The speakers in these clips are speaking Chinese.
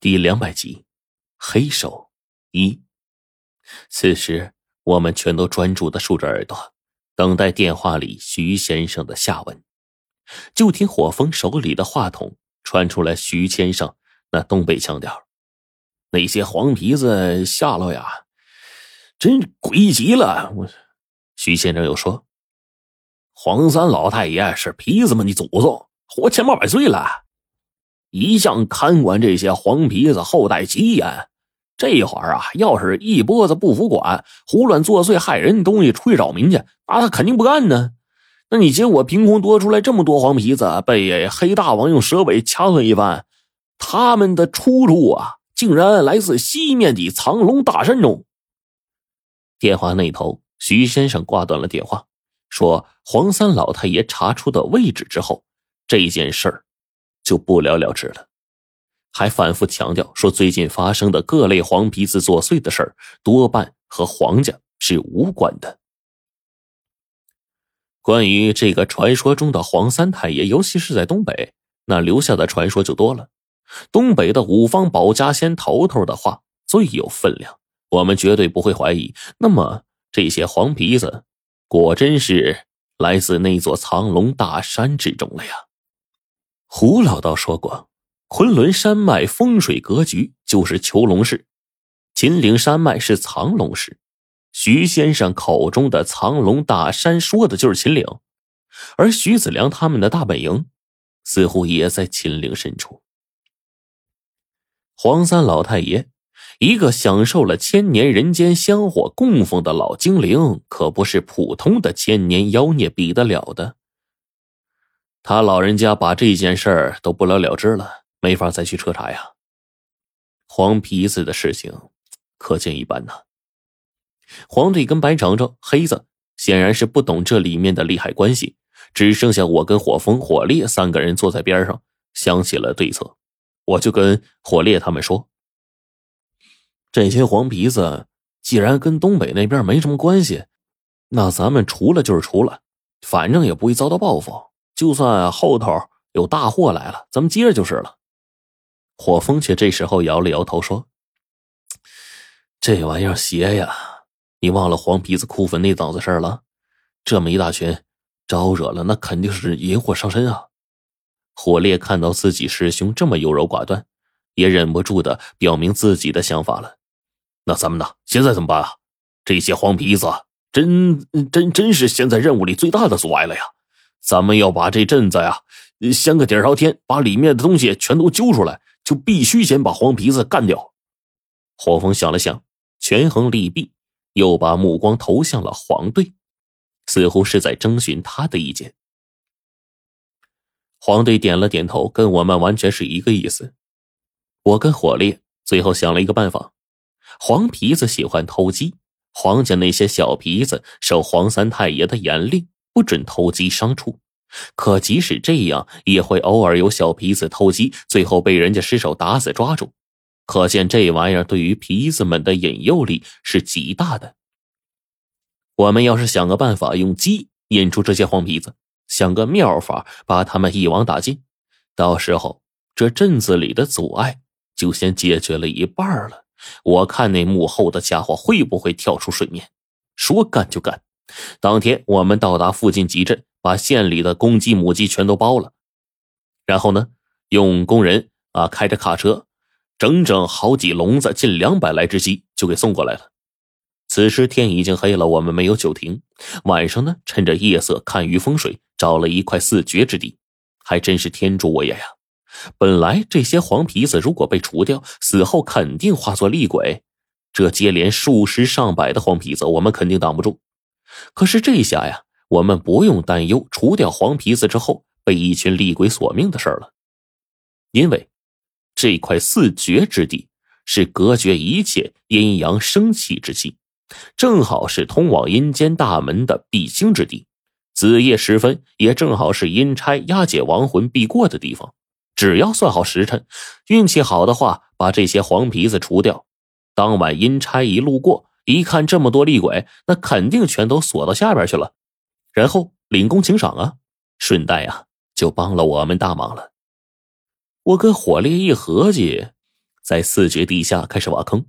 第两百集，黑手一。此时，我们全都专注的竖着耳朵，等待电话里徐先生的下文。就听火风手里的话筒传出来徐先生那东北腔调：“那些黄皮子下落呀，真诡异极了。”我，徐先生又说：“黄三老太爷是皮子们的祖宗，活千八百岁了。”一向看管这些黄皮子后代极严，这会儿啊，要是一波子不服管，胡乱作祟害人东西出去扰民去，那他肯定不干呢。那你结果凭空多出来这么多黄皮子，被黑大王用蛇尾掐损一番，他们的出处啊，竟然来自西面的藏龙大山中。电话那头，徐先生挂断了电话，说黄三老太爷查出的位置之后，这件事儿。就不了了之了，还反复强调说，最近发生的各类黄皮子作祟的事儿，多半和黄家是无关的。关于这个传说中的黄三太爷，尤其是在东北，那留下的传说就多了。东北的五方保家仙头头的话最有分量，我们绝对不会怀疑。那么这些黄皮子，果真是来自那座藏龙大山之中了呀？胡老道说过，昆仑山脉风水格局就是囚龙式，秦岭山脉是藏龙式。徐先生口中的藏龙大山，说的就是秦岭，而徐子良他们的大本营，似乎也在秦岭深处。黄三老太爷，一个享受了千年人间香火供奉的老精灵，可不是普通的千年妖孽比得了的。他老人家把这件事儿都不了了之了，没法再去彻查呀。黄皮子的事情可见一斑呐。黄队跟白长长、黑子显然是不懂这里面的利害关系，只剩下我跟火风、火烈三个人坐在边上想起了对策。我就跟火烈他们说：“这些黄皮子既然跟东北那边没什么关系，那咱们除了就是除了，反正也不会遭到报复。”就算后头有大祸来了，咱们接着就是了。火风却这时候摇了摇头说：“这玩意儿邪呀！你忘了黄皮子哭坟那档子事儿了？这么一大群，招惹了那肯定是引火上身啊！”火烈看到自己师兄这么优柔寡断，也忍不住的表明自己的想法了。那咱们呢？现在怎么办啊？这些黄皮子真真真是现在任务里最大的阻碍了呀！咱们要把这镇子呀掀个底朝天，把里面的东西全都揪出来，就必须先把黄皮子干掉。火风想了想，权衡利弊，又把目光投向了黄队，似乎是在征询他的意见。黄队点了点头，跟我们完全是一个意思。我跟火烈最后想了一个办法：黄皮子喜欢偷鸡，黄家那些小皮子受黄三太爷的严令。不准偷鸡伤畜，可即使这样，也会偶尔有小皮子偷鸡，最后被人家失手打死抓住。可见这玩意儿对于皮子们的引诱力是极大的。我们要是想个办法用鸡引出这些黄皮子，想个妙法把他们一网打尽，到时候这镇子里的阻碍就先解决了一半了。我看那幕后的家伙会不会跳出水面？说干就干。当天，我们到达附近集镇，把县里的公鸡、母鸡全都包了。然后呢，用工人啊开着卡车，整整好几笼子，近两百来只鸡就给送过来了。此时天已经黑了，我们没有久停。晚上呢，趁着夜色看鱼风水，找了一块四绝之地，还真是天助我也呀！本来这些黄皮子如果被除掉，死后肯定化作厉鬼，这接连数十上百的黄皮子，我们肯定挡不住。可是这下呀，我们不用担忧除掉黄皮子之后被一群厉鬼索命的事儿了，因为这块四绝之地是隔绝一切阴阳生气之气，正好是通往阴间大门的必经之地。子夜时分，也正好是阴差押解亡魂必过的地方。只要算好时辰，运气好的话，把这些黄皮子除掉，当晚阴差一路过。一看这么多厉鬼，那肯定全都锁到下边去了，然后领功请赏啊，顺带啊就帮了我们大忙了。我跟火烈一合计，在四绝地下开始挖坑。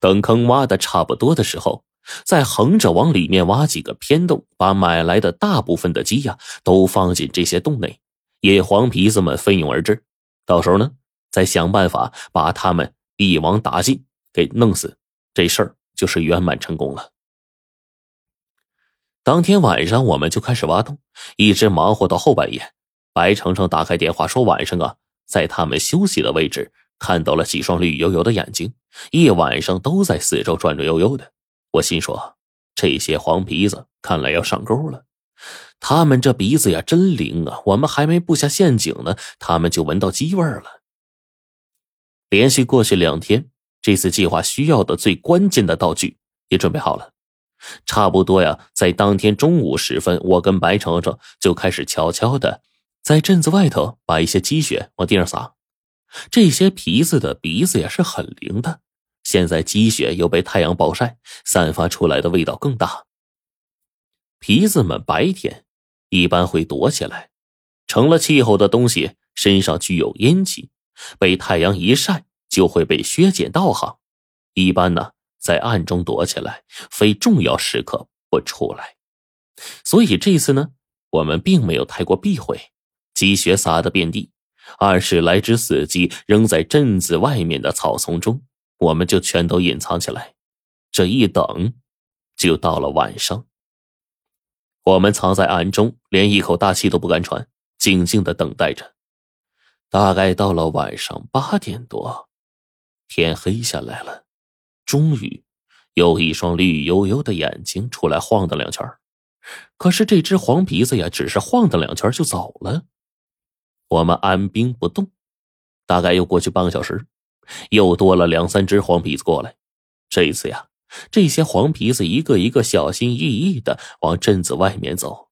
等坑挖的差不多的时候，再横着往里面挖几个偏洞，把买来的大部分的鸡呀都放进这些洞内，野黄皮子们蜂拥而至。到时候呢，再想办法把他们一网打尽，给弄死，这事儿就是圆满成功了。当天晚上，我们就开始挖洞，一直忙活到后半夜。白程程打开电话说：“晚上啊，在他们休息的位置看到了几双绿油油的眼睛，一晚上都在四周转转悠悠的。”我心说：“这些黄皮子看来要上钩了。他们这鼻子呀，真灵啊！我们还没布下陷阱呢，他们就闻到鸡味儿了。”连续过去两天，这次计划需要的最关键的道具也准备好了。差不多呀，在当天中午时分，我跟白程程就开始悄悄的在镇子外头把一些积雪往地上撒。这些皮子的鼻子也是很灵的，现在积雪又被太阳暴晒，散发出来的味道更大。皮子们白天一般会躲起来，成了气候的东西身上具有阴气，被太阳一晒就会被削减道行。一般呢。在暗中躲起来，非重要时刻不出来。所以这次呢，我们并没有太过避讳，积雪撒的遍地，二十来只死鸡扔在镇子外面的草丛中，我们就全都隐藏起来。这一等，就到了晚上。我们藏在暗中，连一口大气都不敢喘，静静的等待着。大概到了晚上八点多，天黑下来了。终于，有一双绿油油的眼睛出来晃荡两圈可是这只黄皮子呀，只是晃荡两圈就走了。我们按兵不动，大概又过去半个小时，又多了两三只黄皮子过来。这一次呀，这些黄皮子一个一个小心翼翼的往镇子外面走。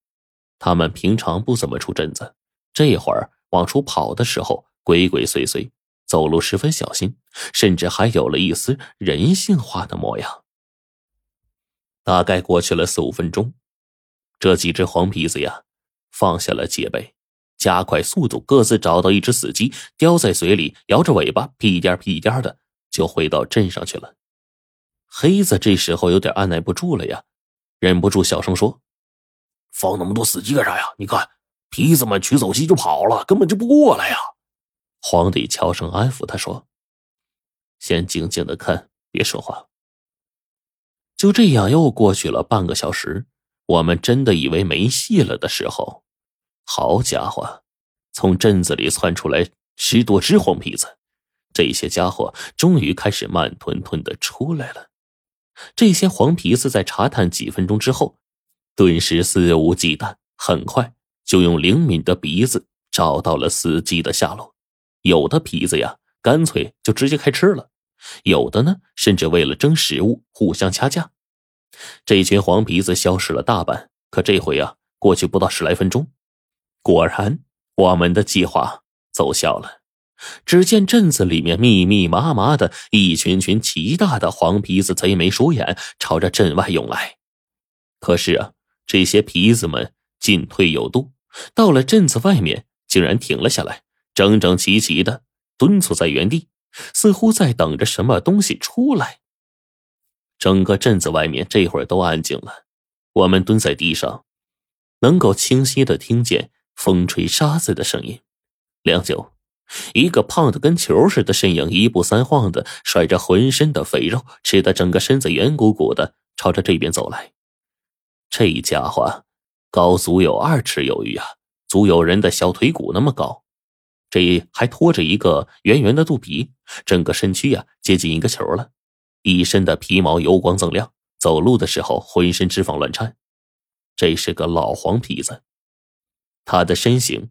他们平常不怎么出镇子，这会儿往出跑的时候，鬼鬼祟祟。走路十分小心，甚至还有了一丝人性化的模样。大概过去了四五分钟，这几只黄皮子呀，放下了戒备，加快速度，各自找到一只死鸡，叼在嘴里，摇着尾巴，屁颠屁颠的就回到镇上去了。黑子这时候有点按耐不住了呀，忍不住小声说：“放那么多死鸡干啥呀？你看，皮子们取走鸡就跑了，根本就不过来呀。”皇帝悄声安抚他说：“先静静的看，别说话。”就这样又过去了半个小时，我们真的以为没戏了的时候，好家伙，从镇子里窜出来十多只黄皮子，这些家伙终于开始慢吞吞的出来了。这些黄皮子在查探几分钟之后，顿时肆无忌惮，很快就用灵敏的鼻子找到了司机的下落。有的皮子呀，干脆就直接开吃了；有的呢，甚至为了争食物互相掐架。这群黄皮子消失了大半，可这回啊，过去不到十来分钟，果然我们的计划奏效了。只见镇子里面密密麻麻的一群群奇大的黄皮子贼眉鼠眼，朝着镇外涌来。可是啊，这些皮子们进退有度，到了镇子外面，竟然停了下来。整整齐齐的蹲坐在原地，似乎在等着什么东西出来。整个镇子外面这会儿都安静了，我们蹲在地上，能够清晰的听见风吹沙子的声音。良久，一个胖的跟球似的身影一步三晃的甩着浑身的肥肉，吃的整个身子圆鼓鼓的，朝着这边走来。这家伙高足有二尺有余啊，足有人的小腿骨那么高。这还拖着一个圆圆的肚皮，整个身躯呀接近一个球了，一身的皮毛油光锃亮，走路的时候浑身脂肪乱颤。这是个老黄皮子，他的身形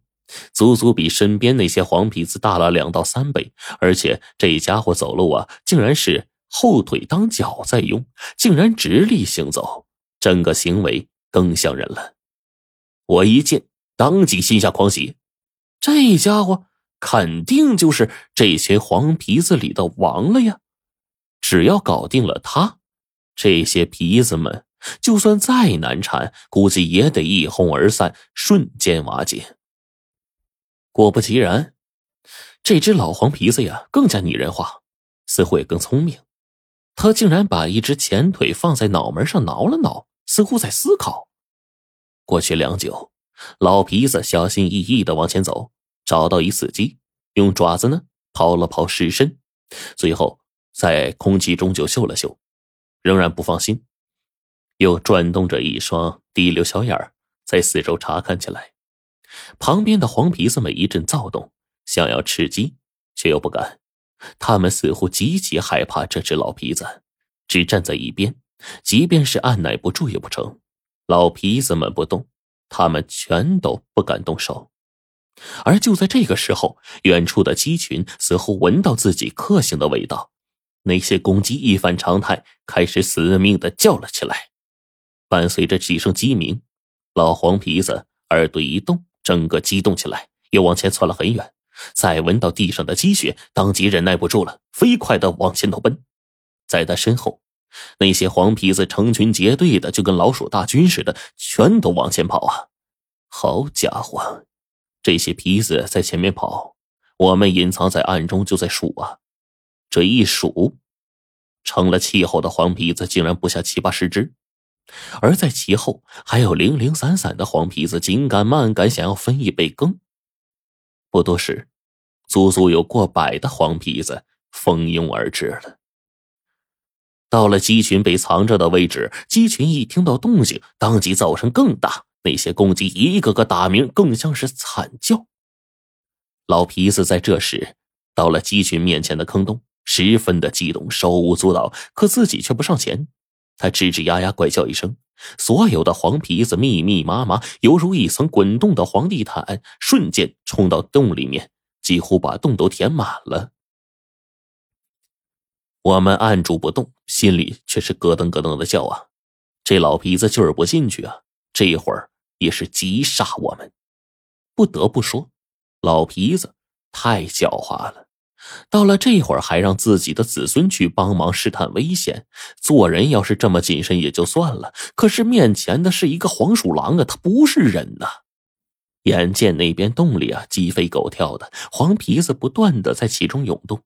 足足比身边那些黄皮子大了两到三倍，而且这家伙走路啊，竟然是后腿当脚在用，竟然直立行走，整个行为更像人了。我一见，当即心下狂喜，这家伙。肯定就是这群黄皮子里的王了呀！只要搞定了他，这些皮子们就算再难缠，估计也得一哄而散，瞬间瓦解。果不其然，这只老黄皮子呀，更加拟人化。似乎也更聪明，他竟然把一只前腿放在脑门上挠了挠，似乎在思考。过去良久，老皮子小心翼翼的往前走，找到一死鸡，用爪子呢刨了刨尸身，最后在空气中就嗅了嗅，仍然不放心，又转动着一双滴溜小眼儿，在四周查看起来。旁边的黄皮子们一阵躁动，想要吃鸡，却又不敢。他们似乎极其害怕这只老皮子，只站在一边，即便是按耐不住也不成。老皮子们不动，他们全都不敢动手。而就在这个时候，远处的鸡群似乎闻到自己克星的味道，那些公鸡一反常态，开始死命的叫了起来。伴随着几声鸡鸣，老黄皮子耳朵一动。整个激动起来，又往前窜了很远，再闻到地上的积雪，当即忍耐不住了，飞快的往前头奔。在他身后，那些黄皮子成群结队的，就跟老鼠大军似的，全都往前跑啊！好家伙，这些皮子在前面跑，我们隐藏在暗中就在数啊。这一数，成了气候的黄皮子竟然不下七八十只。而在其后，还有零零散散的黄皮子紧赶慢赶，想要分一杯羹。不多时，足足有过百的黄皮子蜂拥而至了。到了鸡群被藏着的位置，鸡群一听到动静，当即噪声更大。那些公鸡一个个打鸣，更像是惨叫。老皮子在这时到了鸡群面前的坑洞，十分的激动，手舞足蹈，可自己却不上前。他吱吱呀呀怪叫一声，所有的黄皮子密密麻麻，犹如一层滚动的黄地毯，瞬间冲到洞里面，几乎把洞都填满了。我们按住不动，心里却是咯噔咯噔的叫啊！这老皮子就是不进去啊，这一会儿也是急杀我们。不得不说，老皮子太狡猾了。到了这会儿，还让自己的子孙去帮忙试探危险。做人要是这么谨慎也就算了，可是面前的是一个黄鼠狼啊，他不是人呐！眼见那边洞里啊，鸡飞狗跳的，黄皮子不断的在其中涌动，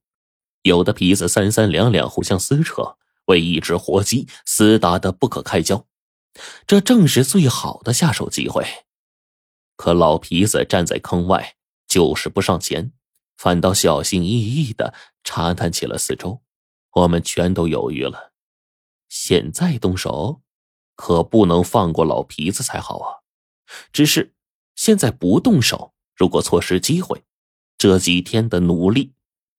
有的皮子三三两两互相撕扯，为一只活鸡厮打的不可开交。这正是最好的下手机会。可老皮子站在坑外，就是不上前。反倒小心翼翼的查探起了四周，我们全都犹豫了。现在动手，可不能放过老皮子才好啊！只是现在不动手，如果错失机会，这几天的努力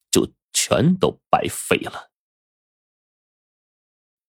就全都白费了。